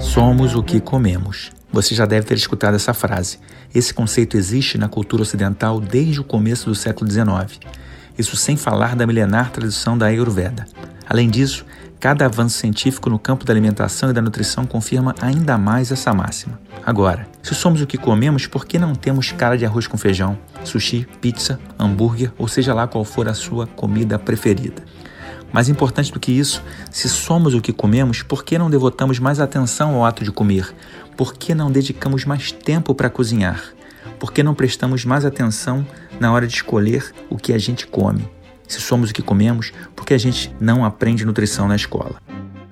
Somos o que comemos. Você já deve ter escutado essa frase. Esse conceito existe na cultura ocidental desde o começo do século XIX. Isso sem falar da milenar tradição da Ayurveda. Além disso, cada avanço científico no campo da alimentação e da nutrição confirma ainda mais essa máxima. Agora, se somos o que comemos, por que não temos cara de arroz com feijão, sushi, pizza, hambúrguer ou seja lá qual for a sua comida preferida? Mais importante do que isso, se somos o que comemos, por que não devotamos mais atenção ao ato de comer? Por que não dedicamos mais tempo para cozinhar? Por que não prestamos mais atenção na hora de escolher o que a gente come? Se somos o que comemos, por que a gente não aprende nutrição na escola?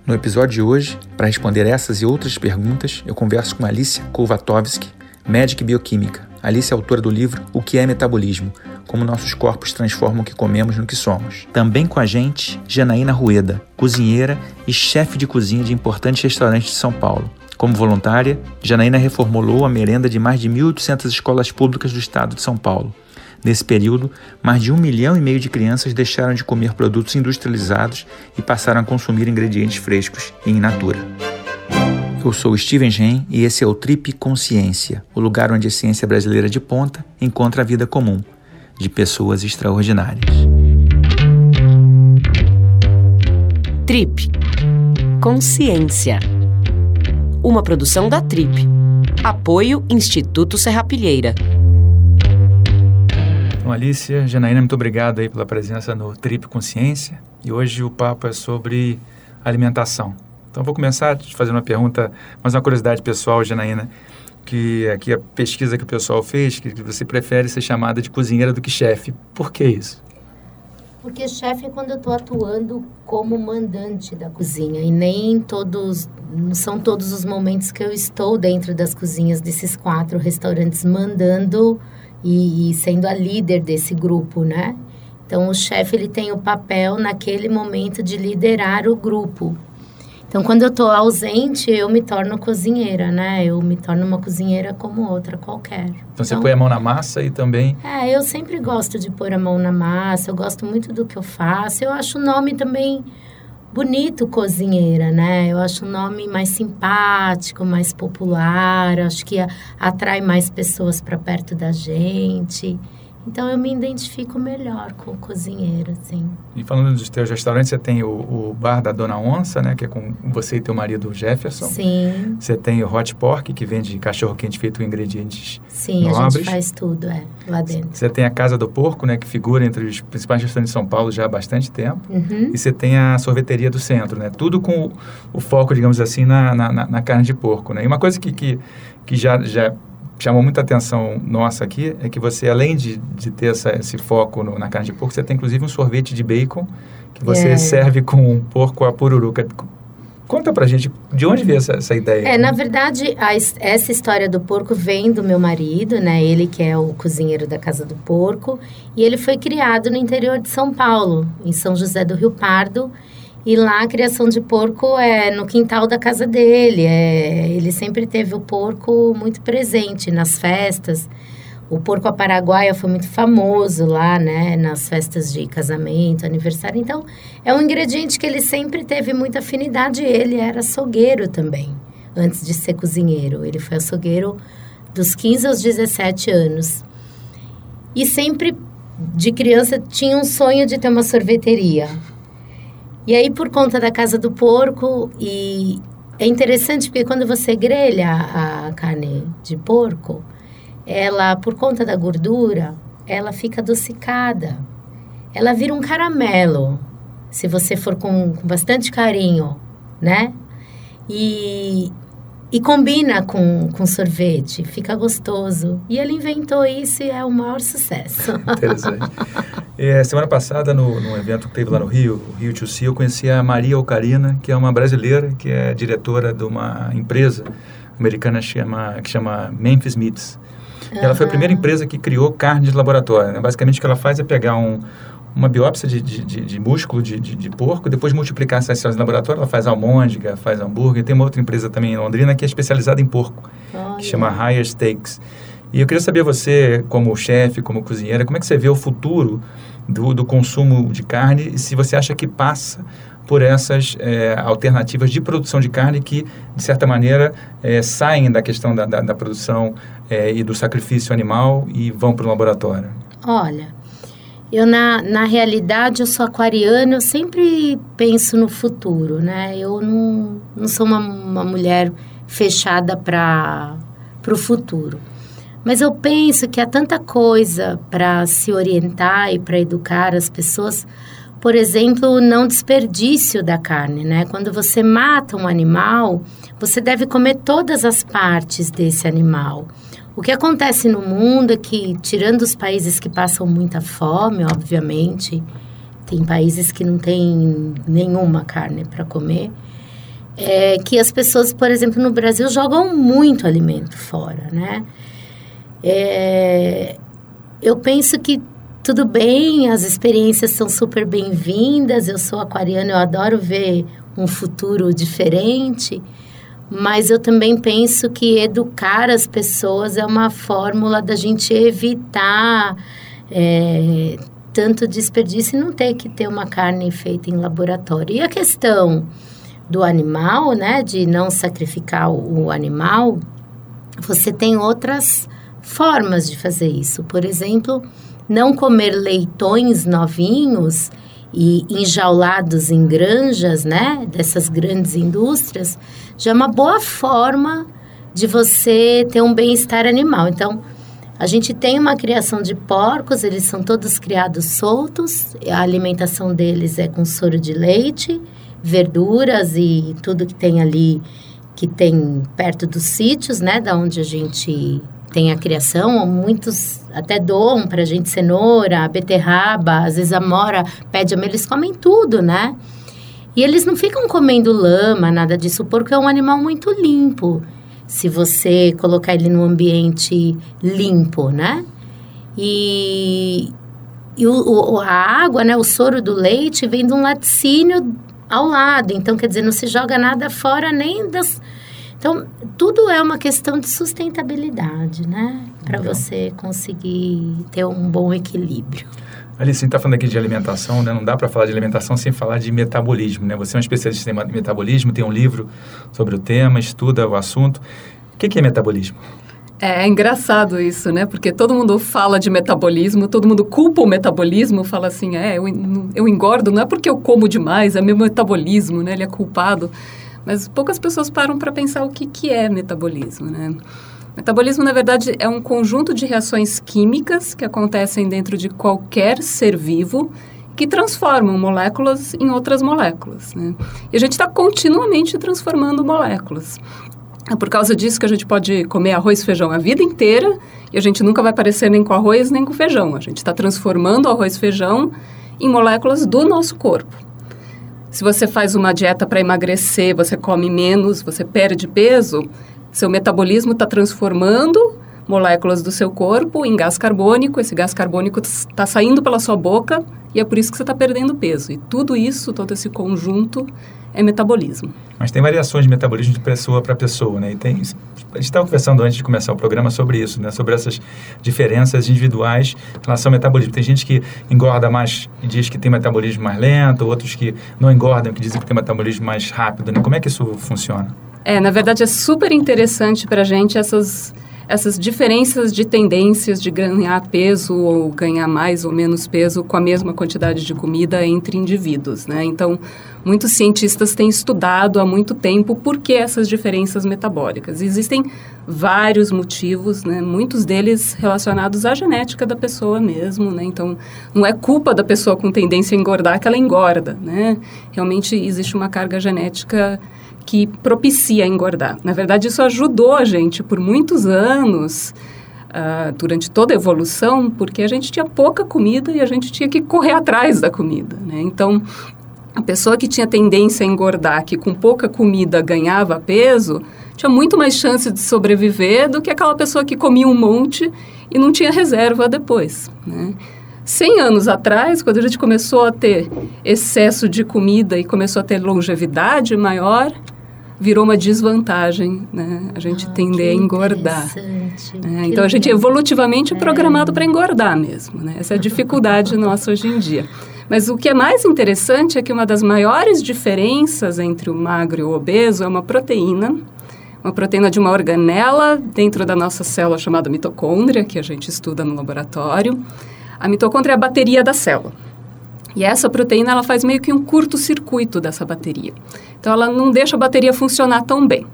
No episódio de hoje, para responder essas e outras perguntas, eu converso com Alicia Kovatovsky, médica e bioquímica. Alice é autora do livro O que é Metabolismo? Como nossos corpos transformam o que comemos no que somos. Também com a gente, Janaína Rueda, cozinheira e chefe de cozinha de importantes restaurantes de São Paulo. Como voluntária, Janaína reformulou a merenda de mais de 1.800 escolas públicas do estado de São Paulo. Nesse período, mais de um milhão e meio de crianças deixaram de comer produtos industrializados e passaram a consumir ingredientes frescos e in natura. Eu sou Steven Gen e esse é o Trip Consciência, o lugar onde a ciência brasileira de ponta encontra a vida comum de pessoas extraordinárias. Trip Consciência. Uma produção da Trip. Apoio Instituto Serrapilheira. Então, Alicia, Janaína, muito obrigado aí pela presença no Trip Consciência. E hoje o papo é sobre alimentação. Então, vou começar te fazendo uma pergunta, mas uma curiosidade pessoal, Janaína, que aqui a pesquisa que o pessoal fez, que você prefere ser chamada de cozinheira do que chefe. Por que isso? Porque chefe é quando eu estou atuando como mandante da cozinha e nem todos, não são todos os momentos que eu estou dentro das cozinhas desses quatro restaurantes mandando e, e sendo a líder desse grupo, né? Então o chefe ele tem o papel naquele momento de liderar o grupo. Então quando eu estou ausente, eu me torno cozinheira, né? Eu me torno uma cozinheira como outra qualquer. Então, então você põe a mão na massa e também É, eu sempre gosto de pôr a mão na massa, eu gosto muito do que eu faço. Eu acho o nome também bonito cozinheira, né? Eu acho um nome mais simpático, mais popular, acho que atrai mais pessoas para perto da gente. Então eu me identifico melhor com o cozinheiro, assim. E falando dos teus restaurantes, você tem o, o, bar da Dona Onça, né? Que é com você e teu marido Jefferson. Sim. Você tem o Hot Pork, que vende cachorro quente feito com ingredientes Sim, nobres. a gente faz tudo, é, lá dentro. Você tem a Casa do Porco, né? Que figura entre os principais restaurantes de São Paulo já há bastante tempo. Uhum. E você tem a sorveteria do centro, né? Tudo com o, o foco, digamos assim, na, na, na, carne de porco, né? E uma coisa que, que, que já... já chamou muita atenção nossa aqui é que você, além de, de ter essa, esse foco no, na carne de porco, você tem inclusive um sorvete de bacon que você é. serve com um porco a pururuca. Conta pra gente, de onde veio essa, essa ideia? É, na verdade, a, essa história do porco vem do meu marido, né? Ele que é o cozinheiro da Casa do Porco. E ele foi criado no interior de São Paulo, em São José do Rio Pardo. E lá a criação de porco é no quintal da casa dele. É, ele sempre teve o porco muito presente nas festas. O porco a paraguaia foi muito famoso lá, né? Nas festas de casamento, aniversário. Então, é um ingrediente que ele sempre teve muita afinidade. Ele era açougueiro também, antes de ser cozinheiro. Ele foi açougueiro dos 15 aos 17 anos. E sempre, de criança, tinha um sonho de ter uma sorveteria. E aí, por conta da casa do porco, e é interessante porque quando você grelha a carne de porco, ela, por conta da gordura, ela fica adocicada. Ela vira um caramelo, se você for com, com bastante carinho, né? E, e combina com, com sorvete, fica gostoso. E ele inventou isso e é o maior sucesso. Interessante. É, semana passada, no, no evento que teve lá no Rio, o Rio to See, eu conheci a Maria Ocarina, que é uma brasileira, que é diretora de uma empresa americana chama, que chama Memphis Meats. Uhum. Ela foi a primeira empresa que criou carne de laboratório. Né? Basicamente, o que ela faz é pegar um, uma biópsia de, de, de, de músculo de, de, porco, depois multiplicar essas células no laboratório, ela faz almôndega, faz hambúrguer. Tem uma outra empresa também em Londrina que é especializada em porco, Olha. que chama Higher Steaks. E eu queria saber você, como chefe, como cozinheira, como é que você vê o futuro do, do consumo de carne e se você acha que passa por essas é, alternativas de produção de carne que, de certa maneira, é, saem da questão da, da, da produção é, e do sacrifício animal e vão para o laboratório? Olha, eu na, na realidade eu sou aquariana, eu sempre penso no futuro, né? Eu não, não sou uma, uma mulher fechada para o futuro. Mas eu penso que há tanta coisa para se orientar e para educar as pessoas. Por exemplo, o não desperdício da carne, né? Quando você mata um animal, você deve comer todas as partes desse animal. O que acontece no mundo é que, tirando os países que passam muita fome, obviamente, tem países que não têm nenhuma carne para comer, é que as pessoas, por exemplo, no Brasil jogam muito alimento fora, né? É, eu penso que tudo bem, as experiências são super bem-vindas. Eu sou aquariana, eu adoro ver um futuro diferente mas eu também penso que educar as pessoas é uma fórmula da gente evitar é, tanto desperdício e não ter que ter uma carne feita em laboratório. E a questão do animal, né, de não sacrificar o, o animal, você tem outras formas de fazer isso. Por exemplo, não comer leitões novinhos e enjaulados em granjas, né, dessas grandes indústrias, já é uma boa forma de você ter um bem-estar animal. Então, a gente tem uma criação de porcos, eles são todos criados soltos, a alimentação deles é com soro de leite, verduras e tudo que tem ali que tem perto dos sítios, né, da onde a gente tem a criação, muitos até doam para a gente cenoura, beterraba, às vezes a mora pede a eles comem tudo, né? E eles não ficam comendo lama, nada disso, porque é um animal muito limpo. Se você colocar ele num ambiente limpo, né? E, e o, o, a água, né, o soro do leite vem de um laticínio ao lado. Então, quer dizer, não se joga nada fora nem das então, tudo é uma questão de sustentabilidade, né? Para você conseguir ter um bom equilíbrio. Alice, a gente está falando aqui de alimentação, né? Não dá para falar de alimentação sem falar de metabolismo, né? Você é um especialista em metabolismo, tem um livro sobre o tema, estuda o assunto. O que, que é metabolismo? É, é engraçado isso, né? Porque todo mundo fala de metabolismo, todo mundo culpa o metabolismo, fala assim, é, eu, eu engordo, não é porque eu como demais, é meu metabolismo, né? Ele é culpado. Mas poucas pessoas param para pensar o que, que é metabolismo, né? Metabolismo, na verdade, é um conjunto de reações químicas que acontecem dentro de qualquer ser vivo que transformam moléculas em outras moléculas. Né? E a gente está continuamente transformando moléculas. É por causa disso que a gente pode comer arroz e feijão a vida inteira e a gente nunca vai parecer nem com arroz nem com feijão. A gente está transformando arroz e feijão em moléculas do nosso corpo. Se você faz uma dieta para emagrecer, você come menos, você perde peso, seu metabolismo está transformando moléculas do seu corpo em gás carbônico, esse gás carbônico está saindo pela sua boca e é por isso que você está perdendo peso. E tudo isso, todo esse conjunto, é metabolismo. Mas tem variações de metabolismo de pessoa para pessoa, né? E tem, a gente estava conversando antes de começar o programa sobre isso, né? Sobre essas diferenças individuais em relação ao metabolismo. Tem gente que engorda mais e diz que tem metabolismo mais lento, outros que não engordam, que dizem que tem metabolismo mais rápido, né? Como é que isso funciona? É, na verdade é super interessante para a gente essas essas diferenças de tendências de ganhar peso ou ganhar mais ou menos peso com a mesma quantidade de comida entre indivíduos, né? Então, muitos cientistas têm estudado há muito tempo por que essas diferenças metabólicas. Existem vários motivos, né? Muitos deles relacionados à genética da pessoa mesmo, né? Então, não é culpa da pessoa com tendência a engordar que ela engorda, né? Realmente existe uma carga genética que propicia engordar. Na verdade, isso ajudou a gente por muitos anos, uh, durante toda a evolução, porque a gente tinha pouca comida e a gente tinha que correr atrás da comida. Né? Então, a pessoa que tinha tendência a engordar, que com pouca comida ganhava peso, tinha muito mais chance de sobreviver do que aquela pessoa que comia um monte e não tinha reserva depois. Né? 100 anos atrás, quando a gente começou a ter excesso de comida e começou a ter longevidade maior, virou uma desvantagem, né? A gente ah, tender a engordar. É, então a gente é evolutivamente é. programado para engordar mesmo, né? Essa é a dificuldade nossa hoje em dia. Mas o que é mais interessante é que uma das maiores diferenças entre o magro e o obeso é uma proteína, uma proteína de uma organela dentro da nossa célula chamada mitocôndria, que a gente estuda no laboratório. A mitocôndria é a bateria da célula. E essa proteína ela faz meio que um curto-circuito dessa bateria. Então ela não deixa a bateria funcionar tão bem.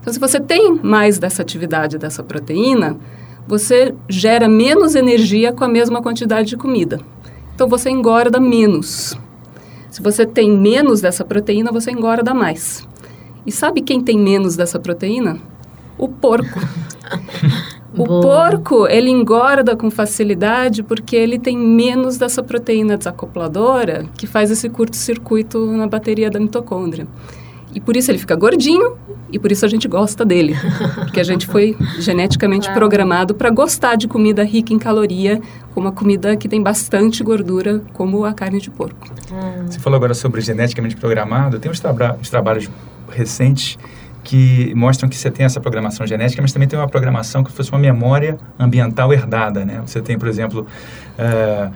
Então se você tem mais dessa atividade dessa proteína, você gera menos energia com a mesma quantidade de comida. Então você engorda menos. Se você tem menos dessa proteína, você engorda mais. E sabe quem tem menos dessa proteína? O porco. O Boa. porco, ele engorda com facilidade porque ele tem menos dessa proteína desacopladora que faz esse curto-circuito na bateria da mitocôndria. E por isso ele fica gordinho e por isso a gente gosta dele. Porque a gente foi geneticamente claro. programado para gostar de comida rica em caloria, com uma comida que tem bastante gordura, como a carne de porco. Hum. Você falou agora sobre geneticamente programado. Tem uns, traba uns trabalhos recentes que mostram que você tem essa programação genética, mas também tem uma programação que fosse uma memória ambiental herdada, né? Você tem, por exemplo, uh,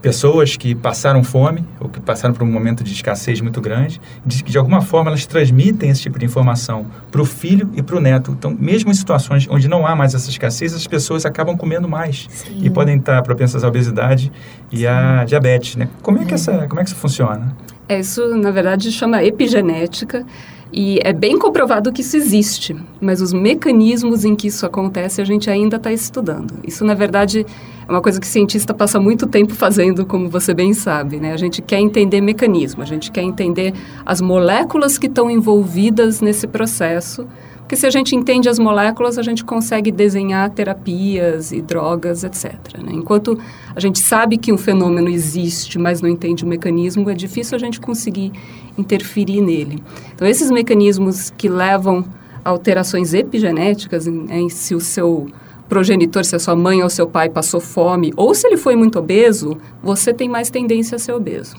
pessoas que passaram fome ou que passaram por um momento de escassez muito grande, de, de alguma forma elas transmitem esse tipo de informação para o filho e para o neto. Então, mesmo em situações onde não há mais essa escassez, as pessoas acabam comendo mais Sim. e podem estar propensas à obesidade e Sim. à diabetes, né? Como é que é. essa, como é que isso funciona? É, isso, na verdade, chama epigenética. E é bem comprovado que isso existe, mas os mecanismos em que isso acontece a gente ainda está estudando. Isso, na verdade, é uma coisa que cientista passa muito tempo fazendo, como você bem sabe. Né? A gente quer entender mecanismo, a gente quer entender as moléculas que estão envolvidas nesse processo porque se a gente entende as moléculas, a gente consegue desenhar terapias e drogas, etc. Né? Enquanto a gente sabe que um fenômeno existe, mas não entende o mecanismo, é difícil a gente conseguir interferir nele. Então, esses mecanismos que levam a alterações epigenéticas, em, se o seu progenitor, se a sua mãe ou seu pai passou fome, ou se ele foi muito obeso, você tem mais tendência a ser obeso.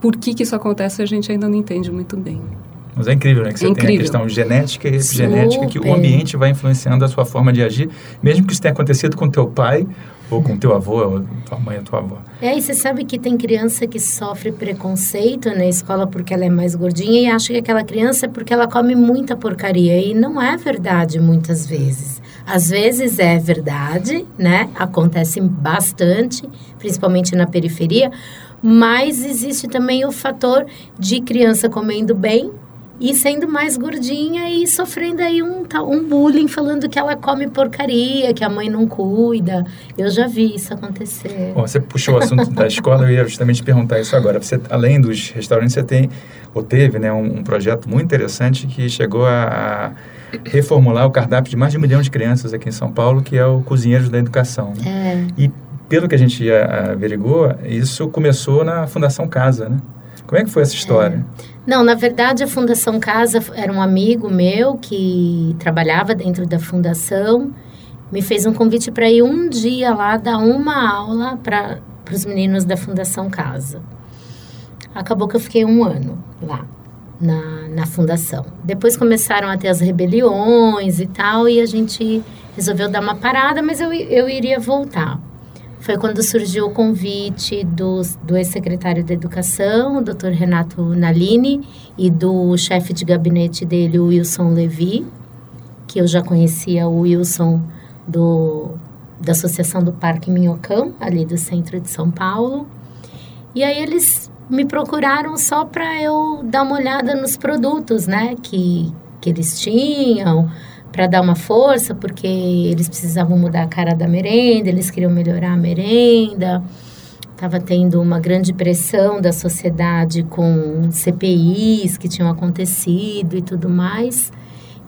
Por que, que isso acontece, a gente ainda não entende muito bem. Mas é incrível, né? Que você incrível. tem a questão genética e epigenética, Super. que o ambiente vai influenciando a sua forma de agir, mesmo que isso tenha acontecido com teu pai ou com teu avô, ou tua mãe ou tua avó. É, e você sabe que tem criança que sofre preconceito na escola porque ela é mais gordinha e acha que aquela criança é porque ela come muita porcaria. E não é verdade muitas vezes. Às vezes é verdade, né? Acontece bastante, principalmente na periferia. Mas existe também o fator de criança comendo bem e sendo mais gordinha e sofrendo aí um, um bullying falando que ela come porcaria, que a mãe não cuida. Eu já vi isso acontecer. Bom, você puxou o assunto da escola, eu ia justamente perguntar isso agora. Você, além dos restaurantes, você tem, ou teve, né, um, um projeto muito interessante que chegou a, a, reformular o cardápio de mais de um milhão de crianças aqui em São Paulo, que é o Cozinheiros da Educação. Né? É. E pelo que a gente averigou, isso começou na Fundação Casa, né? Como é que foi essa história? É. Não, na verdade, a Fundação Casa era um amigo meu que trabalhava dentro da fundação, me fez um convite para ir um dia lá dar uma aula para os meninos da Fundação Casa. Acabou que eu fiquei um ano lá na, na fundação. Depois começaram a ter as rebeliões e tal, e a gente resolveu dar uma parada, mas eu, eu iria voltar foi quando surgiu o convite do, do ex-secretário da Educação, o Dr. Renato Nalini, e do chefe de gabinete dele, Wilson Levi, que eu já conhecia o Wilson do, da Associação do Parque Minhocão, ali do centro de São Paulo. E aí eles me procuraram só para eu dar uma olhada nos produtos, né, que, que eles tinham, para dar uma força, porque eles precisavam mudar a cara da merenda, eles queriam melhorar a merenda. Estava tendo uma grande pressão da sociedade com CPIs que tinham acontecido e tudo mais.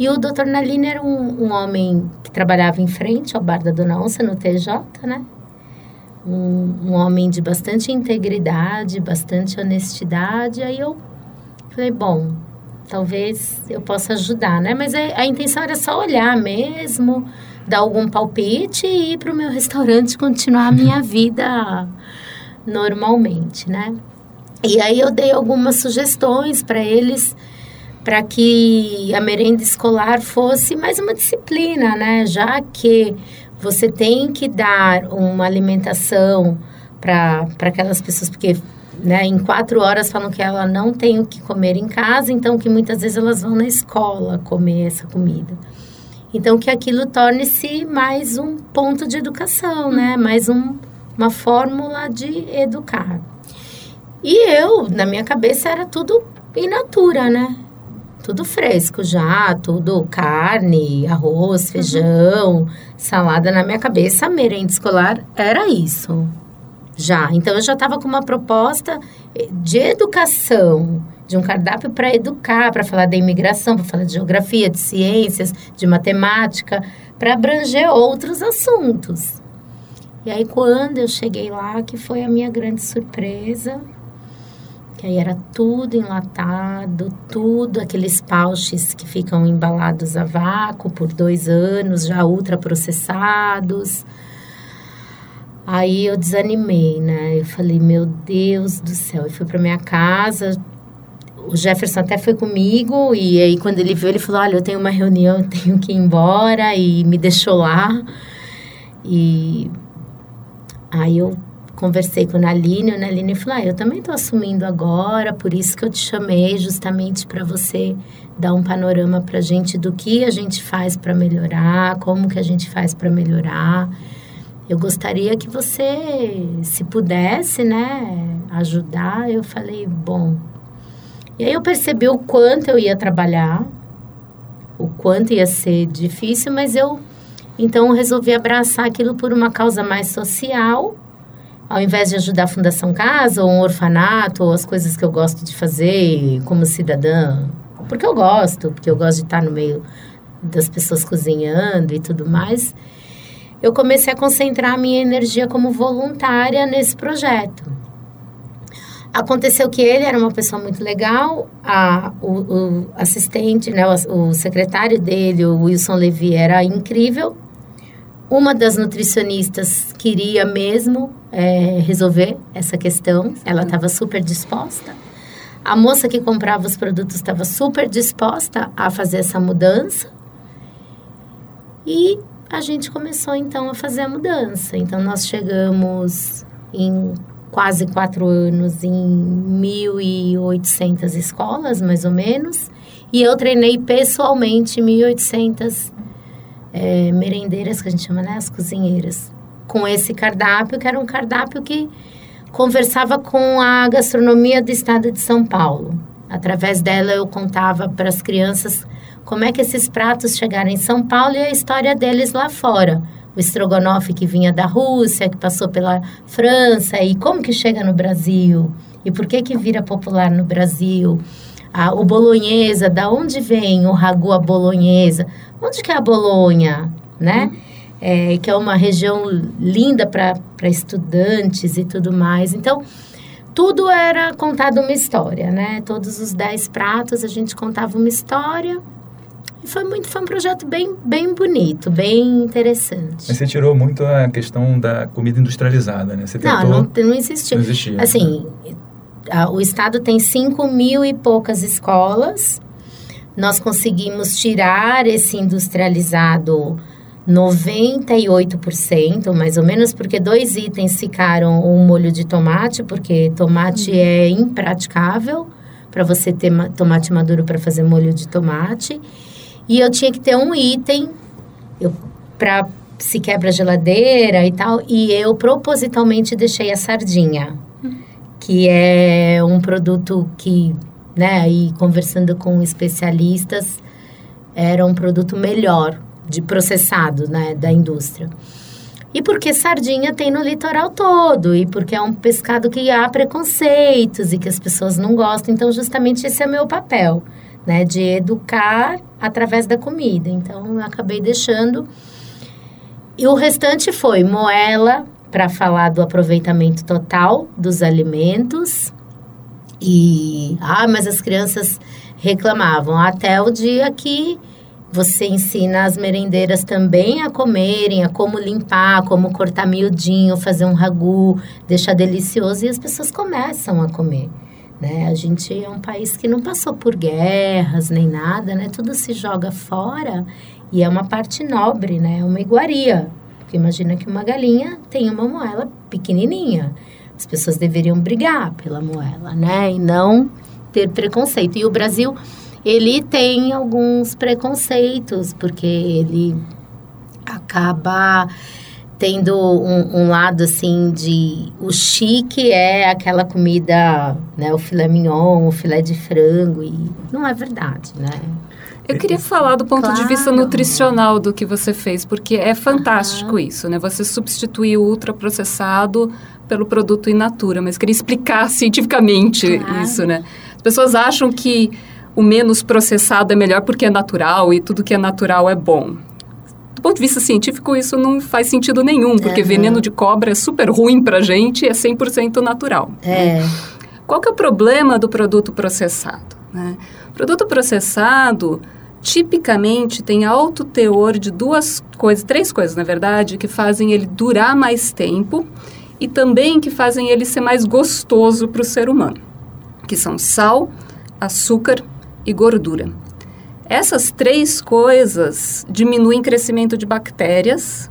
E o Dr. Nalini era um, um, homem que trabalhava em frente ao bar da Dona Onça, no TJ, né? Um, um homem de bastante integridade, bastante honestidade. Aí eu falei, bom, talvez eu possa ajudar, né? Mas a, a intenção era só olhar mesmo, dar algum palpite e ir para o meu restaurante continuar a minha vida normalmente, né? E aí eu dei algumas sugestões para eles para que a merenda escolar fosse mais uma disciplina, né? Já que você tem que dar uma alimentação para aquelas pessoas, porque né, em quatro horas falam que ela não tem o que comer em casa, então que muitas vezes elas vão na escola comer essa comida. Então que aquilo torne-se mais um ponto de educação, né? Mais um, uma fórmula de educar. E eu, na minha cabeça, era tudo in natura, né? Tudo fresco já, tudo carne, arroz, uhum. feijão, uhum. salada. Na minha cabeça, a merenda escolar era isso. Já. Então, eu já estava com uma proposta de educação, de um cardápio para educar, para falar da imigração, para falar de geografia, de ciências, de matemática, para abranger outros assuntos. E aí, quando eu cheguei lá, que foi a minha grande surpresa, que aí era tudo enlatado, tudo aqueles pouches que ficam embalados a vácuo por dois anos, já ultraprocessados. Aí eu desanimei, né? Eu falei, meu Deus do céu. Eu fui para minha casa. O Jefferson até foi comigo e aí quando ele viu, ele falou: "Olha, eu tenho uma reunião, eu tenho que ir embora" e me deixou lá. E aí eu conversei com a Naline, a Naline falou: ah, eu também estou assumindo agora, por isso que eu te chamei, justamente para você dar um panorama para a gente do que a gente faz para melhorar, como que a gente faz para melhorar. Eu gostaria que você, se pudesse, né, ajudar. Eu falei, bom. E aí eu percebi o quanto eu ia trabalhar, o quanto ia ser difícil, mas eu então resolvi abraçar aquilo por uma causa mais social ao invés de ajudar a Fundação Casa ou um orfanato ou as coisas que eu gosto de fazer como cidadã, porque eu gosto, porque eu gosto de estar no meio das pessoas cozinhando e tudo mais, eu comecei a concentrar a minha energia como voluntária nesse projeto. Aconteceu que ele era uma pessoa muito legal, a, o, o assistente, né, o, o secretário dele, o Wilson Levy, era incrível, uma das nutricionistas queria mesmo é, resolver essa questão, ela estava super disposta. A moça que comprava os produtos estava super disposta a fazer essa mudança. E a gente começou então a fazer a mudança. Então nós chegamos em quase quatro anos em 1.800 escolas, mais ou menos. E eu treinei pessoalmente 1.800 é, merendeiras, que a gente chama, né? As cozinheiras. Com esse cardápio, que era um cardápio que conversava com a gastronomia do estado de São Paulo. Através dela, eu contava para as crianças como é que esses pratos chegaram em São Paulo e a história deles lá fora. O estrogonofe que vinha da Rússia, que passou pela França, e como que chega no Brasil? E por que que vira popular no Brasil? Ah, o bolonhesa, da onde vem o ragu à bolonhesa? Onde que é a Bolonha, né? É, que é uma região linda para estudantes e tudo mais. Então, tudo era contado uma história, né? Todos os dez pratos a gente contava uma história. E foi muito, foi um projeto bem, bem bonito, bem interessante. Mas você tirou muito a questão da comida industrializada, né? Você tentou... Não, não, não existia. Não existia. Assim, né? a, o estado tem cinco mil e poucas escolas nós conseguimos tirar esse industrializado 98%, mais ou menos, porque dois itens ficaram um molho de tomate, porque tomate uhum. é impraticável para você ter tomate maduro para fazer molho de tomate. E eu tinha que ter um item para se quebra a geladeira e tal, e eu propositalmente deixei a sardinha, que é um produto que né? E conversando com especialistas, era um produto melhor de processado, né, da indústria. E porque sardinha tem no litoral todo, e porque é um pescado que há preconceitos e que as pessoas não gostam. Então, justamente esse é meu papel, né, de educar através da comida. Então, eu acabei deixando. E o restante foi moela, para falar do aproveitamento total dos alimentos, e, ah, mas as crianças reclamavam. Até o dia que você ensina as merendeiras também a comerem, a como limpar, como cortar miudinho, fazer um ragu, deixar delicioso, e as pessoas começam a comer. Né? A gente é um país que não passou por guerras nem nada, né? Tudo se joga fora e é uma parte nobre, né? É uma iguaria. Porque imagina que uma galinha tem uma moela pequenininha. As pessoas deveriam brigar pela moela, né? E não ter preconceito. E o Brasil, ele tem alguns preconceitos, porque ele acaba tendo um, um, lado assim de o chique é aquela comida, né, o filé mignon, o filé de frango e não é verdade, né? Eu queria falar do ponto claro. de vista nutricional do que você fez, porque é fantástico uhum. isso, né? Você substituir o ultraprocessado pelo produto in natura, mas queria explicar cientificamente claro. isso, né? As pessoas acham que o menos processado é melhor porque é natural e tudo que é natural é bom do ponto de vista científico, isso não faz sentido nenhum, porque uhum. veneno de cobra é super ruim para gente e é 100% natural. É. Qual que é o problema do produto processado? Né? Produto processado tipicamente tem alto teor de duas coisas, três coisas, na verdade, que fazem ele durar mais tempo e também que fazem ele ser mais gostoso para o ser humano, que são sal, açúcar e gordura. Essas três coisas diminuem o crescimento de bactérias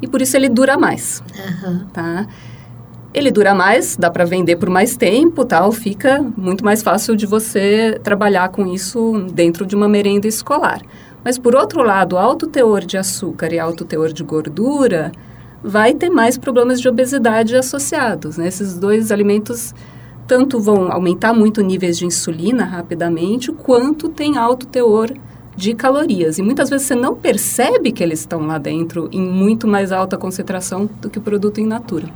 e por isso ele dura mais, uhum. tá? Ele dura mais, dá para vender por mais tempo, tal, fica muito mais fácil de você trabalhar com isso dentro de uma merenda escolar. Mas por outro lado, alto teor de açúcar e alto teor de gordura vai ter mais problemas de obesidade associados. Né? Esses dois alimentos tanto vão aumentar muito níveis de insulina rapidamente, quanto tem alto teor de calorias. E muitas vezes você não percebe que eles estão lá dentro em muito mais alta concentração do que o produto in natura.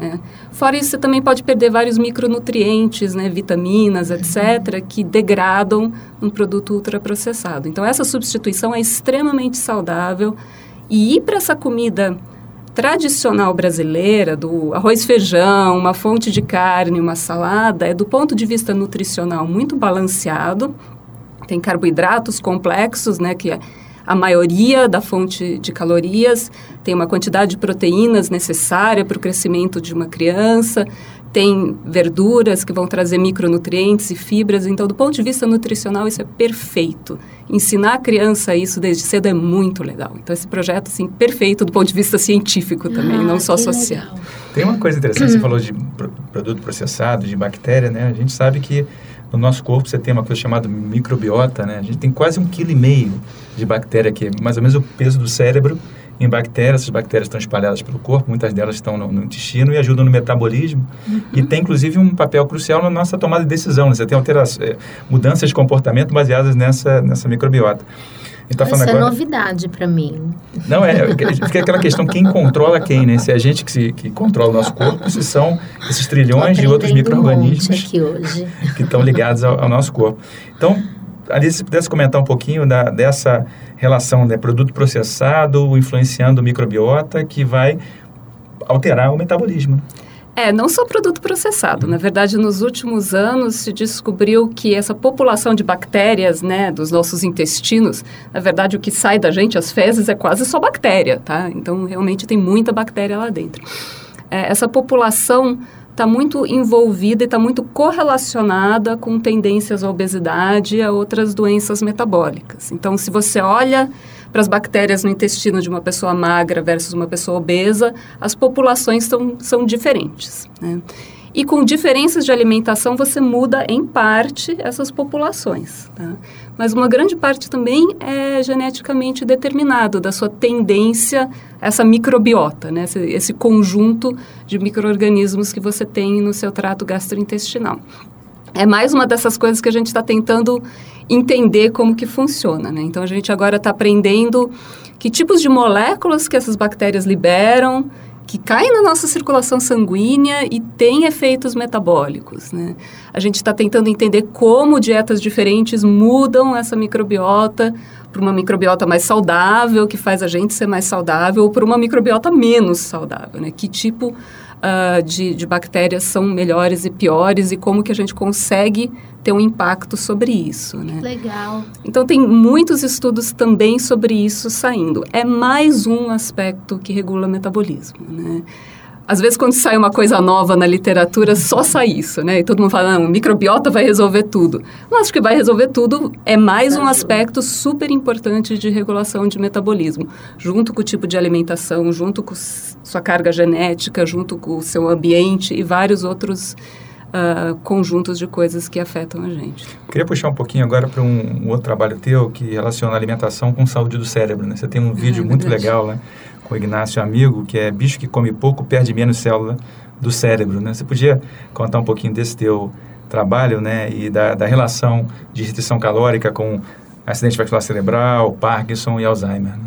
Né? Fora isso, você também pode perder vários micronutrientes, né, vitaminas, etc., que degradam um produto ultraprocessado. Então, essa substituição é extremamente saudável. E ir para essa comida tradicional brasileira, do arroz feijão, uma fonte de carne, uma salada, é do ponto de vista nutricional muito balanceado. Tem carboidratos complexos, né, que é a maioria da fonte de calorias, tem uma quantidade de proteínas necessária para o crescimento de uma criança, tem verduras que vão trazer micronutrientes e fibras. Então, do ponto de vista nutricional, isso é perfeito. Ensinar a criança isso desde cedo é muito legal. Então, esse projeto, assim, perfeito do ponto de vista científico também, ah, não só social. Legal. Tem uma coisa interessante, você falou de produto processado, de bactéria, né? A gente sabe que no nosso corpo você tem uma coisa chamada microbiota, né? A gente tem quase um quilo e meio de bactéria aqui, mais ou menos o peso do cérebro em bactérias. Essas bactérias estão espalhadas pelo corpo, muitas delas estão no, no intestino e ajudam no metabolismo. Uhum. E tem, inclusive, um papel crucial na nossa tomada de decisão. Né? Você tem é, mudanças de comportamento baseadas nessa, nessa microbiota. Tá Isso agora... é novidade para mim. Não, é, fica aquela questão, quem controla quem, né? Se é a gente que, se, que controla o nosso corpo, se são esses trilhões de outros micro-organismos um que estão ligados ao, ao, nosso corpo. Então, Alice, se pudesse comentar um pouquinho da, dessa relação, né? Produto processado influenciando microbiota que vai alterar o metabolismo. Né? É, não só produto processado. Na verdade, nos últimos anos se descobriu que essa população de bactérias, né, dos nossos intestinos, na verdade, o que sai da gente, as fezes, é quase só bactéria, tá? Então, realmente tem muita bactéria lá dentro. É, essa população está muito envolvida e está muito correlacionada com tendências à obesidade e a outras doenças metabólicas. Então, se você olha para as bactérias no intestino de uma pessoa magra versus uma pessoa obesa, as populações são, são diferentes. Né? E com diferenças de alimentação, você muda, em parte, essas populações. Tá? Mas uma grande parte também é geneticamente determinado da sua tendência, essa microbiota, né? esse, esse conjunto de micro-organismos que você tem no seu trato gastrointestinal. É mais uma dessas coisas que a gente está tentando entender como que funciona, né? Então a gente agora está aprendendo que tipos de moléculas que essas bactérias liberam, que caem na nossa circulação sanguínea e têm efeitos metabólicos, né? A gente está tentando entender como dietas diferentes mudam essa microbiota para uma microbiota mais saudável, que faz a gente ser mais saudável, ou para uma microbiota menos saudável, né? Que tipo uh, de, de bactérias são melhores e piores e como que a gente consegue ter um impacto sobre isso, né? Legal. Então tem muitos estudos também sobre isso saindo. É mais um aspecto que regula o metabolismo, né? Às vezes quando sai uma coisa nova na literatura, só sai isso, né? E todo mundo fala, não, o microbiota vai resolver tudo. Não acho que vai resolver tudo, é mais um aspecto super importante de regulação de metabolismo, junto com o tipo de alimentação, junto com sua carga genética, junto com o seu ambiente e vários outros uh, conjuntos de coisas que afetam a gente. Queria puxar um pouquinho agora para um, um, outro trabalho teu que relaciona a alimentação com saúde do cérebro, né? Você tem um vídeo é, muito legal, né? com o Ignácio Amigo, que é bicho que come pouco perde menos célula do cérebro, né? Você podia contar um pouquinho desse teu trabalho, né? E da, da relação de restrição calórica com acidente vascular cerebral, Parkinson e Alzheimer, né?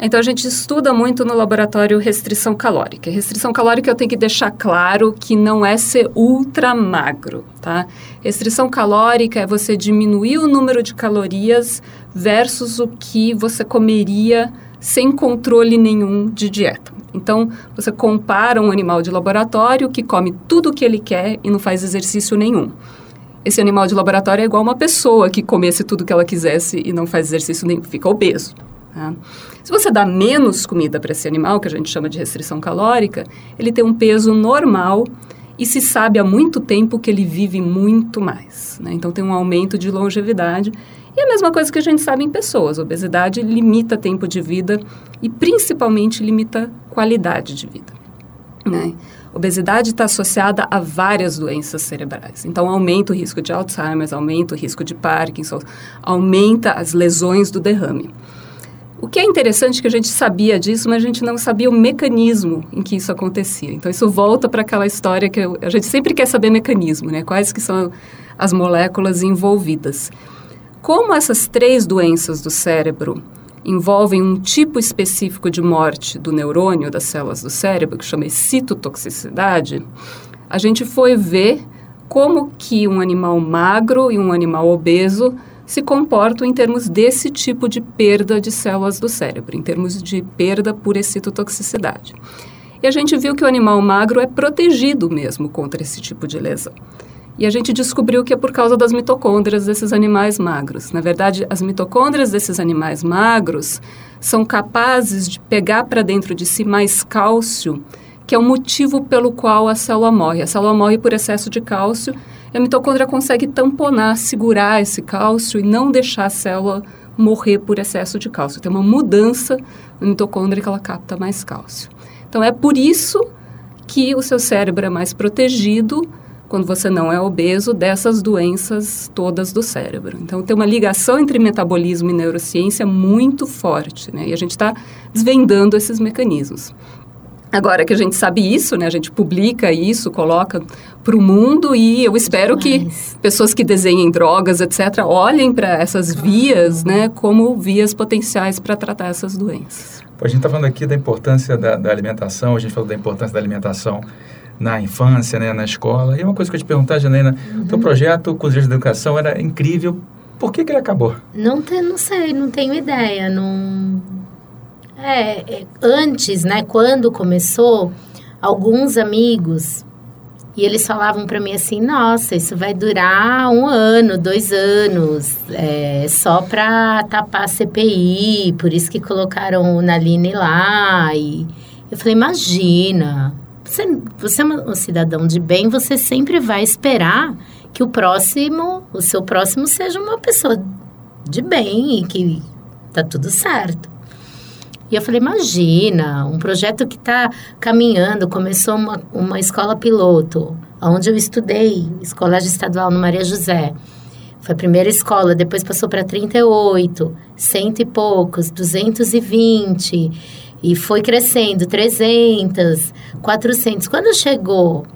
Então a gente estuda muito no laboratório restrição calórica. Restrição calórica eu tenho que deixar claro que não é ser ultra magro, tá? Restrição calórica é você diminuir o número de calorias versus o que você comeria sem controle nenhum de dieta. Então, você compara um animal de laboratório que come tudo o que ele quer e não faz exercício nenhum. Esse animal de laboratório é igual uma pessoa que comesse tudo o que ela quisesse e não faz exercício nenhum, fica obeso. Tá? Se você dá menos comida para esse animal, que a gente chama de restrição calórica, ele tem um peso normal e se sabe há muito tempo que ele vive muito mais. Né? Então, tem um aumento de longevidade e a mesma coisa que a gente sabe em pessoas: obesidade limita tempo de vida e principalmente limita qualidade de vida. Né? Obesidade está associada a várias doenças cerebrais. Então, aumenta o risco de Alzheimer, aumenta o risco de Parkinson, aumenta as lesões do derrame. O que é interessante é que a gente sabia disso, mas a gente não sabia o mecanismo em que isso acontecia. Então, isso volta para aquela história que a gente sempre quer saber mecanismo, né? Quais que são as moléculas envolvidas. Como essas três doenças do cérebro envolvem um tipo específico de morte do neurônio das células do cérebro, que chama citotoxicidade, a gente foi ver como que um animal magro e um animal obeso se comportam em termos desse tipo de perda de células do cérebro, em termos de perda por excitotoxicidade. E a gente viu que o animal magro é protegido mesmo contra esse tipo de lesão. E a gente descobriu que é por causa das mitocôndrias desses animais magros. Na verdade, as mitocôndrias desses animais magros são capazes de pegar para dentro de si mais cálcio, que é o motivo pelo qual a célula morre. A célula morre por excesso de cálcio a mitocôndria consegue tamponar, segurar esse cálcio e não deixar a célula morrer por excesso de cálcio. Tem uma mudança na mitocôndria que ela capta mais cálcio. Então, é por isso que o seu cérebro é mais protegido quando você não é obeso, dessas doenças todas do cérebro. Então, tem uma ligação entre metabolismo e neurociência muito forte, né? E a gente está desvendando esses mecanismos. Agora que a gente sabe isso, né, a gente publica isso, coloca para o mundo e eu espero que pessoas que desenhem drogas, etc., olhem para essas vias, né, como vias potenciais para tratar essas doenças. A gente está falando aqui da importância da, da, alimentação, a gente falou da importância da alimentação na infância, né, na escola. E uma coisa que eu te perguntar, Janaína, uhum. teu projeto Cozinheiros de Educação era incrível. Por que, que ele acabou? Não, te, não sei, não tenho ideia. Não... É, é, antes, né, quando começou, alguns amigos e eles falavam para mim assim: nossa, isso vai durar um ano, dois anos, é, só para tapar a CPI, por isso que colocaram o Naline lá. E eu falei: imagina, você, você é um cidadão de bem, você sempre vai esperar que o próximo, o seu próximo, seja uma pessoa de bem e que tá tudo certo. E eu falei, imagina, um projeto que está caminhando, começou uma, uma escola piloto, onde eu estudei, escola estadual no Maria José. Foi a primeira escola, depois passou para 38, cento e poucos, 220 e foi crescendo, 300, 400. Quando chegou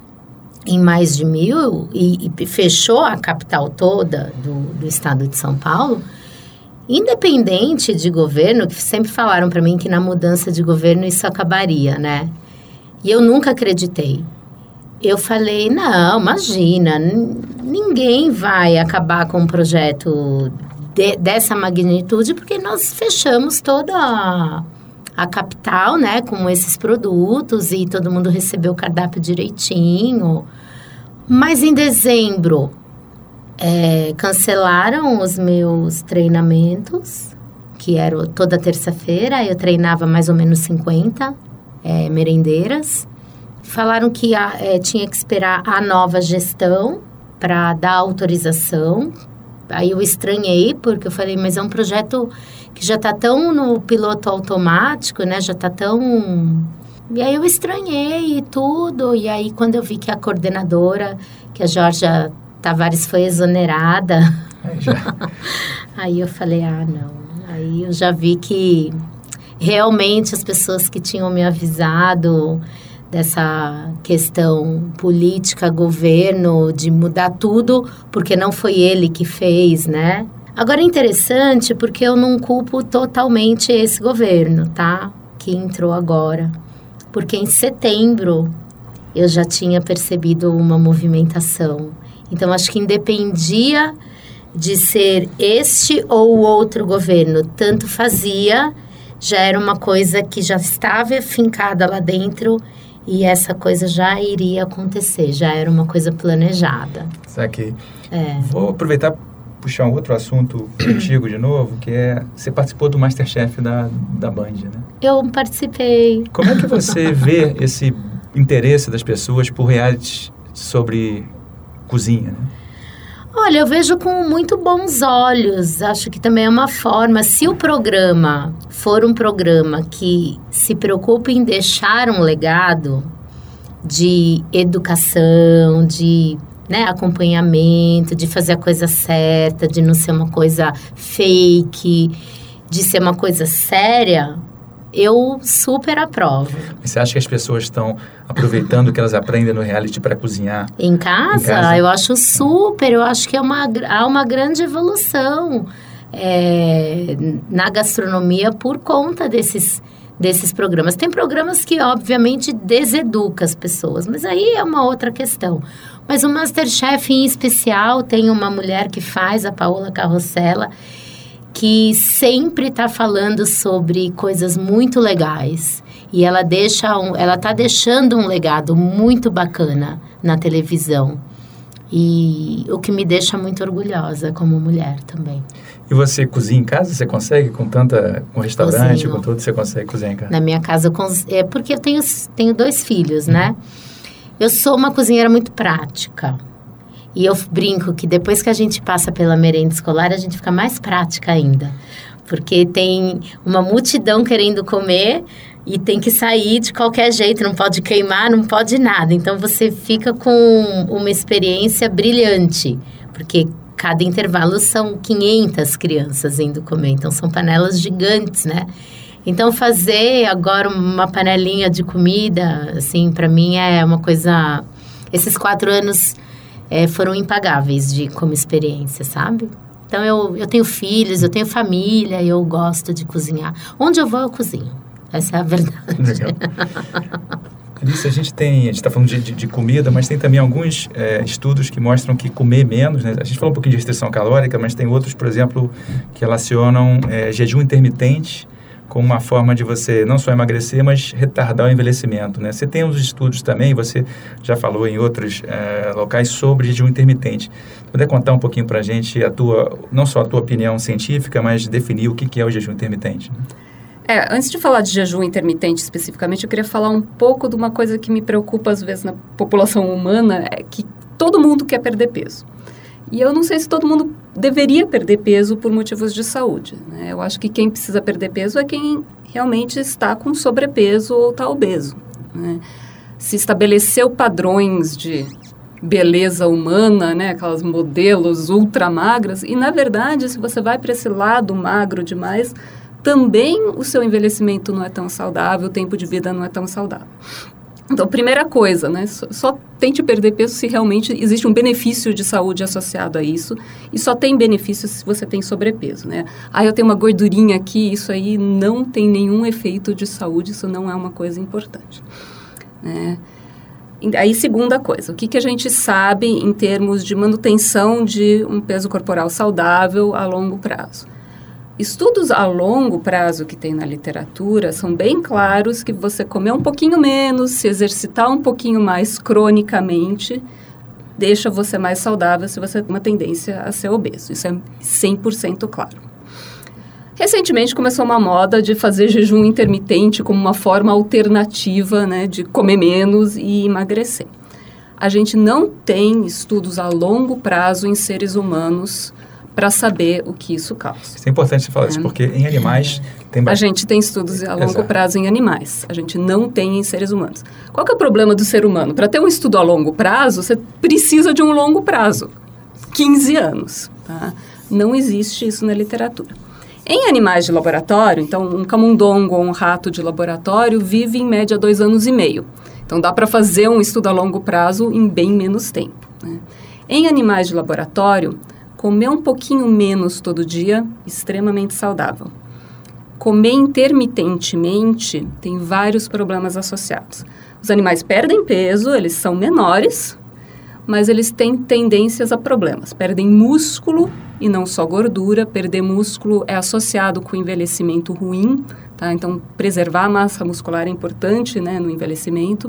em mais de mil e, e fechou a capital toda do, do estado de São Paulo, independente de governo, que sempre falaram para mim que na mudança de governo isso acabaria, né? E eu nunca acreditei. Eu falei, não, imagina, ninguém vai acabar com um projeto de, dessa magnitude, porque nós fechamos toda a a capital, né, com esses produtos e todo mundo recebeu o cardápio direitinho. Mas em dezembro é, cancelaram os meus treinamentos, que era toda terça-feira, eu treinava mais ou menos 50 é, merendeiras. Falaram que a, é, tinha que esperar a nova gestão para dar autorização. Aí eu estranhei, porque eu falei, mas é um projeto que já está tão no piloto automático, né? Já está tão. E aí eu estranhei tudo. E aí, quando eu vi que a coordenadora, que a Georgia Tavares foi exonerada, aí eu falei, ah, não. Aí eu já vi que realmente as pessoas que tinham me avisado dessa questão política, governo, de mudar tudo, porque não foi ele que fez, né? Agora é interessante porque eu não culpo totalmente esse governo, tá? Que entrou agora. Porque em setembro eu já tinha percebido uma movimentação. Então acho que independia de ser este ou outro governo, tanto fazia, já era uma coisa que já estava fincada lá dentro e essa coisa já iria acontecer, já era uma coisa planejada. Saquei. É. Vou aproveitar puxar um outro assunto contigo de novo, que é você participou do Masterchef da, da Band, né? Eu participei. Como é que você vê esse interesse das pessoas por reality sobre cozinha, né? Olha, eu vejo com muito bons olhos. Acho que também é uma forma. Se o programa for um programa que se preocupe em deixar um legado de educação, de né, acompanhamento, de fazer a coisa certa, de não ser uma coisa fake, de ser uma coisa séria, eu super aprovo. Você acha que as pessoas estão aproveitando que elas aprendem no reality para cozinhar? Em casa? em casa? Eu acho super. Eu acho que é uma, há uma grande evolução é, na gastronomia por conta desses desses programas. Tem programas que, obviamente, deseducam as pessoas, mas aí é uma outra questão. Mas o Masterchef, em especial, tem uma mulher que faz, a Paola Carrossela, que sempre está falando sobre coisas muito legais e ela deixa um, ela está deixando um legado muito bacana na televisão e o que me deixa muito orgulhosa como mulher também. E você cozinha em casa? Você consegue com tanta com restaurante, Cozinho. com tudo, você consegue cozinhar em casa? Na minha casa é porque eu tenho tenho dois filhos, uhum. né? Eu sou uma cozinheira muito prática. E eu brinco que depois que a gente passa pela merenda escolar, a gente fica mais prática ainda. Porque tem uma multidão querendo comer e tem que sair de qualquer jeito, não pode queimar, não pode nada. Então você fica com uma experiência brilhante, porque cada intervalo são 500 crianças indo comer, então são panelas gigantes, né? Então fazer agora uma panelinha de comida, assim, para mim é uma coisa. Esses quatro anos é, foram impagáveis de como experiência, sabe? Então eu, eu tenho filhos, eu tenho família, eu gosto de cozinhar. Onde eu vou, eu cozinho. Essa é a verdade. Legal. Alice, a gente tem, a gente está falando de, de, de, comida, mas tem também alguns é, estudos que mostram que comer menos, né? A gente falou um pouquinho de restrição calórica, mas tem outros, por exemplo, que relacionam é, jejum intermitente como uma forma de você não só emagrecer, mas retardar o envelhecimento. Né? Você tem uns estudos também, você já falou em outros é, locais sobre jejum intermitente. Poder contar um pouquinho para a gente a tua, não só a tua opinião científica, mas definir o que, que é o jejum intermitente? Né? É, antes de falar de jejum intermitente especificamente, eu queria falar um pouco de uma coisa que me preocupa às vezes na população humana, é que todo mundo quer perder peso. E eu não sei se todo mundo deveria perder peso por motivos de saúde. Né? Eu acho que quem precisa perder peso é quem realmente está com sobrepeso ou está obeso. Né? Se estabeleceu padrões de beleza humana, né? aquelas modelos ultra magras, e na verdade, se você vai para esse lado magro demais, também o seu envelhecimento não é tão saudável, o tempo de vida não é tão saudável. Então, primeira coisa, né? Só, só, tente perder peso se realmente existe um benefício de saúde associado a isso. E só tem benefício se você tem sobrepeso, né? Ah, eu tenho uma gordurinha aqui, isso aí não tem nenhum efeito de saúde, isso não é uma coisa importante. Né? Aí, segunda coisa, o que, que a gente sabe em termos de manutenção de um peso corporal saudável a longo prazo? Estudos a longo prazo que tem na literatura são bem claros que você comer um pouquinho menos, se exercitar um pouquinho mais cronicamente, deixa você mais saudável se você tem uma tendência a ser obeso. Isso é 100% claro. Recentemente começou uma moda de fazer jejum intermitente como uma forma alternativa né, de comer menos e emagrecer. A gente não tem estudos a longo prazo em seres humanos para saber o que isso causa. Isso é importante você falar é. isso, porque em animais tem A gente tem estudos a longo Exato. prazo em animais, a gente não tem em seres humanos. Qual é o problema do ser humano? Para ter um estudo a longo prazo, você precisa de um longo prazo, 15 anos. Tá? Não existe isso na literatura. Em animais de laboratório, então um camundongo ou um rato de laboratório vive em média dois anos e meio. Então dá para fazer um estudo a longo prazo em bem menos tempo. Né? Em animais de laboratório, comer um pouquinho menos todo dia, extremamente saudável. Comer intermitentemente tem vários problemas associados. Os animais perdem peso, eles são menores, mas eles têm tendências a problemas. Perdem músculo e não só gordura. Perder músculo é associado com envelhecimento ruim, tá? Então, preservar a massa muscular é importante, né, no envelhecimento.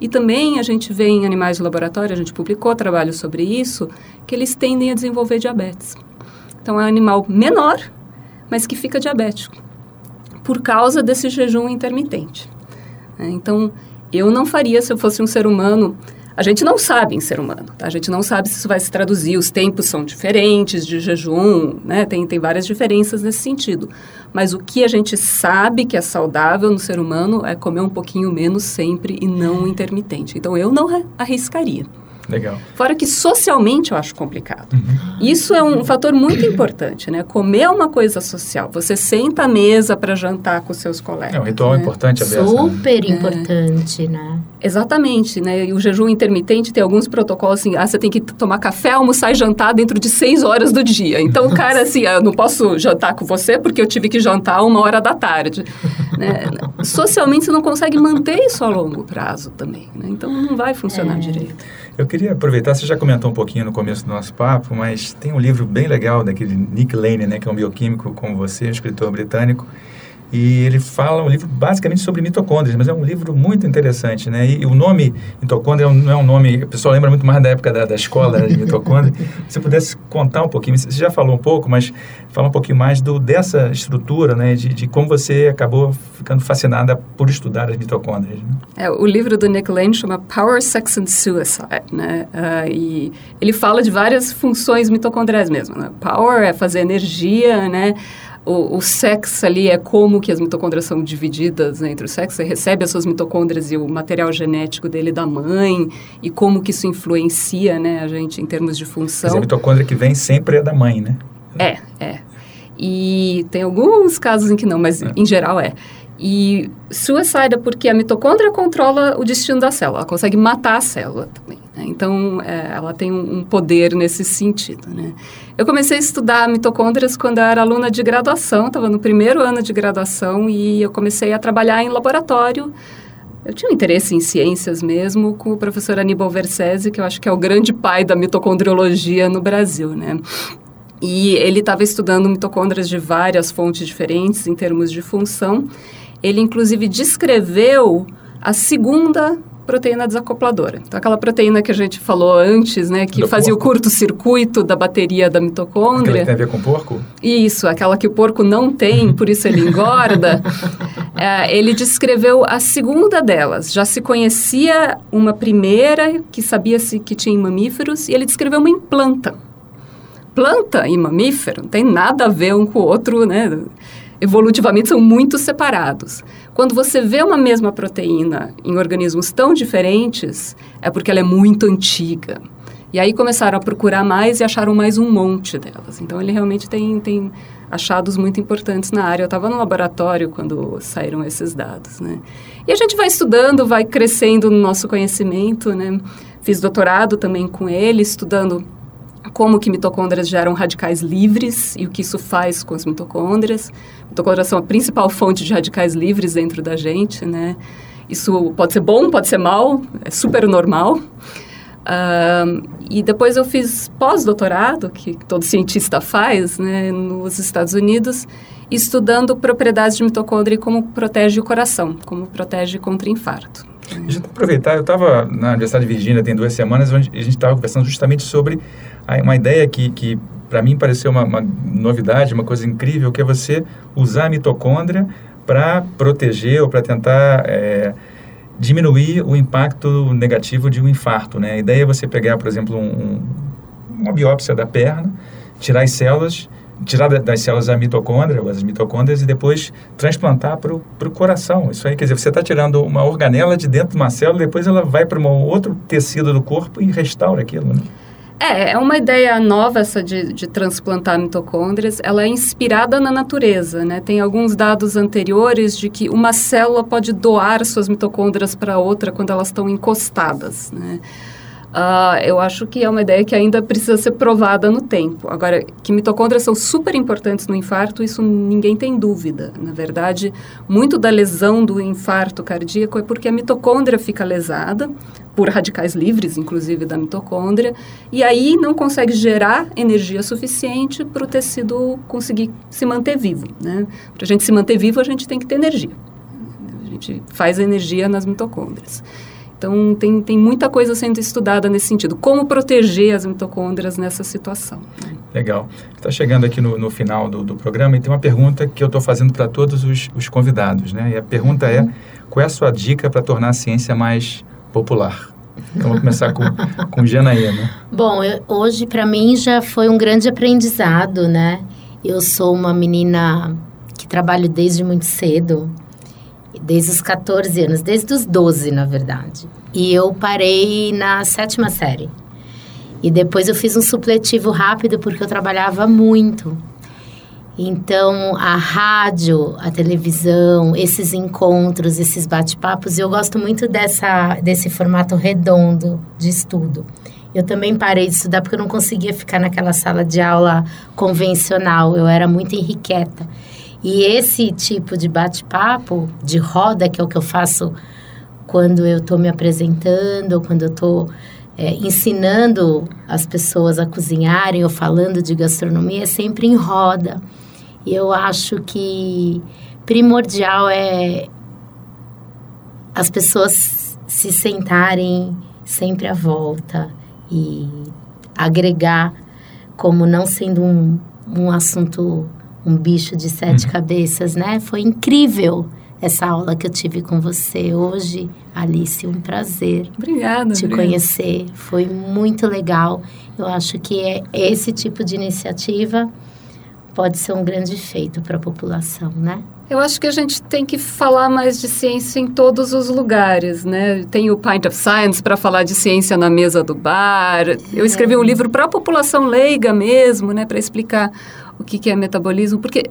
E também a gente vê em animais de laboratório, a gente publicou trabalho sobre isso, que eles tendem a desenvolver diabetes. Então, é um animal menor, mas que fica diabético, por causa desse jejum intermitente. Né? Então, eu não faria se eu fosse um ser humano a gente não sabe em ser humano, tá? A gente não sabe se isso vai se traduzir, os tempos são diferentes de jejum, né? Tem, tem várias diferenças nesse sentido. Mas o que a gente sabe que é saudável no ser humano é comer um pouquinho menos sempre e não intermitente. Então, eu não arriscaria. Legal. Fora que socialmente eu acho complicado. Uhum. Isso é um fator muito importante, né? Comer é uma coisa social. Você senta à mesa para jantar com seus colegas. É um ritual né? importante, a Super né? importante, é. né? Exatamente, né? E o jejum intermitente tem alguns protocolos assim, ah, você tem que tomar café, almoçar e jantar dentro de seis horas do dia. Então, o cara, assim, ah, eu não posso jantar com você porque eu tive que jantar uma hora da tarde. né? Socialmente, você não consegue manter isso a longo prazo também, né? Então, não vai funcionar é. direito. Eu queria aproveitar, você já comentou um pouquinho no começo do nosso papo, mas tem um livro bem legal daquele Nick Lane, né, que é um bioquímico como você, um escritor britânico, e ele fala um livro basicamente sobre mitocôndrias, mas é um livro muito interessante, né? E, e o nome mitocôndria não é um nome, o pessoal lembra muito mais da época da, da escola de mitocôndria. Se você pudesse contar um pouquinho, você já falou um pouco, mas fala um pouquinho mais do, dessa estrutura, né? De, de como você acabou ficando fascinada por estudar as mitocôndrias. Né? É, o livro do Nick Lane chama Power, Sex and Suicide, né? Uh, e ele fala de várias funções mitocondriais mesmo, né? Power é fazer energia, né? O, o sexo ali é como que as mitocôndrias são divididas né, entre o sexo. Você recebe as suas mitocôndrias e o material genético dele da mãe e como que isso influencia né, a gente em termos de função. Mas a mitocôndria que vem sempre é da mãe, né? É, é. E tem alguns casos em que não, mas é. em geral é. E suicide é porque a mitocôndria controla o destino da célula, ela consegue matar a célula também. Né? Então, é, ela tem um, poder nesse sentido. Né? Eu comecei a estudar mitocôndrias quando eu era aluna de graduação, estava no primeiro ano de graduação e eu comecei a trabalhar em laboratório. Eu tinha um interesse em ciências mesmo com o professor Aníbal Versese, que eu acho que é o grande pai da mitocondriologia no Brasil, né? E ele estava estudando mitocôndrias de várias fontes diferentes em termos de função. Ele, inclusive, descreveu a segunda proteína desacopladora. Então, aquela proteína que a gente falou antes, né, que Do fazia porco. o curto-circuito da bateria da mitocôndria. Aquela que tem a ver com o porco? Isso, aquela que o porco não tem, por isso ele engorda. é, ele descreveu a segunda delas. Já se conhecia uma primeira que sabia-se que tinha em mamíferos e ele descreveu uma em planta. Planta e mamífero não tem nada a ver um com o outro, né? evolutivamente são muito separados. Quando você vê uma mesma proteína em organismos tão diferentes, é porque ela é muito antiga. E aí começaram a procurar mais e acharam mais um monte delas. Então ele realmente tem, tem achados muito importantes na área. Eu estava no laboratório quando saíram esses dados, né? E a gente vai estudando, vai crescendo no nosso conhecimento, né? Fiz doutorado também com ele, estudando como que mitocôndrias geram radicais livres e o que isso faz com as mitocôndrias. Mitocôndrias são a principal fonte de radicais livres dentro da gente, né? Isso pode ser bom, pode ser mal, é super normal. Uh, e depois eu fiz pós-doutorado, que todo cientista faz, né, nos Estados Unidos, estudando propriedades de mitocôndria e como protege o coração, como protege contra infarto. Deixa eu aproveitar, eu estava na Universidade de Virgínia tem duas semanas, onde a gente estava conversando justamente sobre uma ideia que, que para mim pareceu uma, uma, novidade, uma coisa incrível, que é você usar a mitocôndria para proteger ou para tentar é, diminuir o impacto negativo de um infarto. Né? A ideia é você pegar, por exemplo, um, uma biópsia da perna, tirar as células tirar das células a mitocôndria, as mitocôndrias, e depois transplantar para o coração. Isso aí, quer dizer, você está tirando uma organela de dentro de uma célula, depois ela vai para um outro tecido do corpo e restaura aquilo, né? É, é uma ideia nova essa de, de transplantar mitocôndrias. Ela é inspirada na natureza, né? Tem alguns dados anteriores de que uma célula pode doar suas mitocôndrias para outra quando elas estão encostadas, né? Uh, eu acho que é uma ideia que ainda precisa ser provada no tempo. Agora, que mitocôndrias são super importantes no infarto, isso ninguém tem dúvida. Na verdade, muito da lesão do infarto cardíaco é porque a mitocôndria fica lesada, por radicais livres, inclusive da mitocôndria, e aí não consegue gerar energia suficiente para o tecido conseguir se manter vivo. Né? Para a gente se manter vivo, a gente tem que ter energia. A gente faz energia nas mitocôndrias. Então, tem, tem muita coisa sendo estudada nesse sentido. Como proteger as mitocôndrias nessa situação. Legal. Está chegando aqui no, no final do, do, programa e tem uma pergunta que eu estou fazendo para todos os, os, convidados. Né? E a pergunta é, qual é a sua dica para tornar a ciência mais popular? Então, vamos começar com, com Janaína. Bom, eu, hoje para mim já foi um grande aprendizado, né? Eu sou uma menina que trabalho desde muito cedo desde os 14 anos, desde os 12, na verdade. E eu parei na sétima série. E depois eu fiz um supletivo rápido porque eu trabalhava muito. Então, a rádio, a televisão, esses encontros, esses bate-papos, eu gosto muito dessa, desse formato redondo de estudo. Eu também parei de estudar porque eu não conseguia ficar naquela sala de aula convencional, eu era muito enriqueta. E esse tipo de bate-papo, de roda, que é o que eu faço quando eu estou me apresentando, ou quando eu estou é, ensinando as pessoas a cozinharem ou falando de gastronomia, é sempre em roda. E eu acho que primordial é as pessoas se sentarem sempre à volta e agregar como não sendo um, um assunto um bicho de sete uhum. cabeças, né? Foi incrível essa aula que eu tive com você hoje, Alice. Um prazer. Obrigada. Te obrigada. conhecer. Foi muito legal. Eu acho que é esse tipo de iniciativa pode ser um grande feito para a população, né? Eu acho que a gente tem que falar mais de ciência em todos os lugares, né? Tem o Pint of Science para falar de ciência na mesa do bar. Eu escrevi é. um livro para a população leiga mesmo, né? Para explicar o que, que é metabolismo, porque,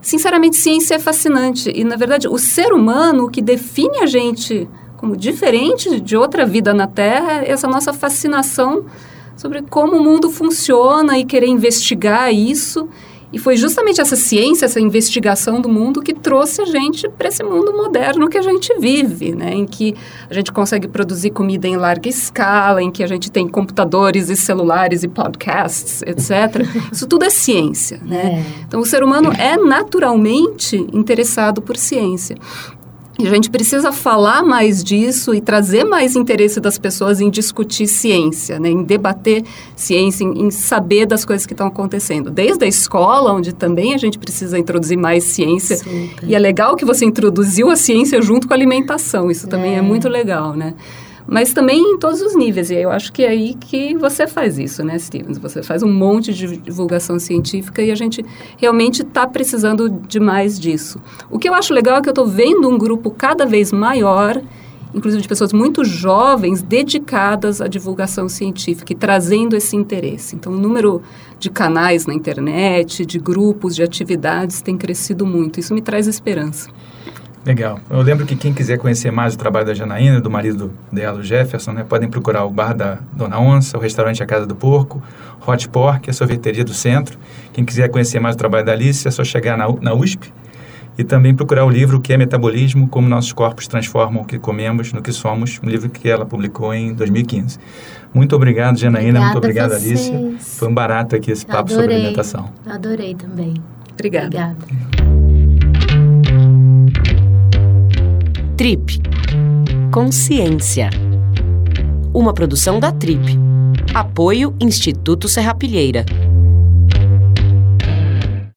sinceramente, ciência é fascinante. E, na verdade, o ser humano, o que define a gente como diferente de outra vida na Terra, é essa nossa fascinação sobre como o mundo funciona e querer investigar isso e foi justamente essa ciência, essa investigação do mundo que trouxe a gente para esse mundo moderno que a gente vive, né? Em que a gente consegue produzir comida em larga escala, em que a gente tem computadores e celulares e podcasts, etc. Isso tudo é ciência, né? É. Então, o ser humano é naturalmente interessado por ciência. E a gente precisa falar mais disso e trazer mais interesse das pessoas em discutir ciência, né? em debater ciência, em, em saber das coisas que estão acontecendo. Desde a escola, onde também a gente precisa introduzir mais ciência. Super. E é legal que você introduziu a ciência junto com a alimentação. Isso também é, é muito legal, né? Mas também em todos os níveis. E eu acho que é aí que você faz isso, né, Stevens? Você faz um monte de divulgação científica e a gente realmente está precisando de mais disso. O que eu acho legal é que eu estou vendo um grupo cada vez maior inclusive de pessoas muito jovens dedicadas à divulgação científica e trazendo esse interesse. Então, o número de canais na internet, de grupos, de atividades tem crescido muito. Isso me traz esperança. Legal. Eu lembro que quem quiser conhecer mais o trabalho da Janaína, do marido dela, o Jefferson, né, podem procurar o Bar da Dona Onça, o restaurante A Casa do Porco, Hot Pork, a sorveteria do centro. Quem quiser conhecer mais o trabalho da Alice, é só chegar na, na USP e também procurar o livro O que é Metabolismo, Como Nossos Corpos Transformam o que Comemos no que Somos, um livro que ela publicou em 2015. Muito obrigado, Janaína. Obrigada muito obrigado, Alice. Foi um barato aqui esse papo Adorei. sobre alimentação. Adorei também. Obrigada. Obrigada. Trip Consciência. Uma produção da Trip. Apoio Instituto Serrapilheira.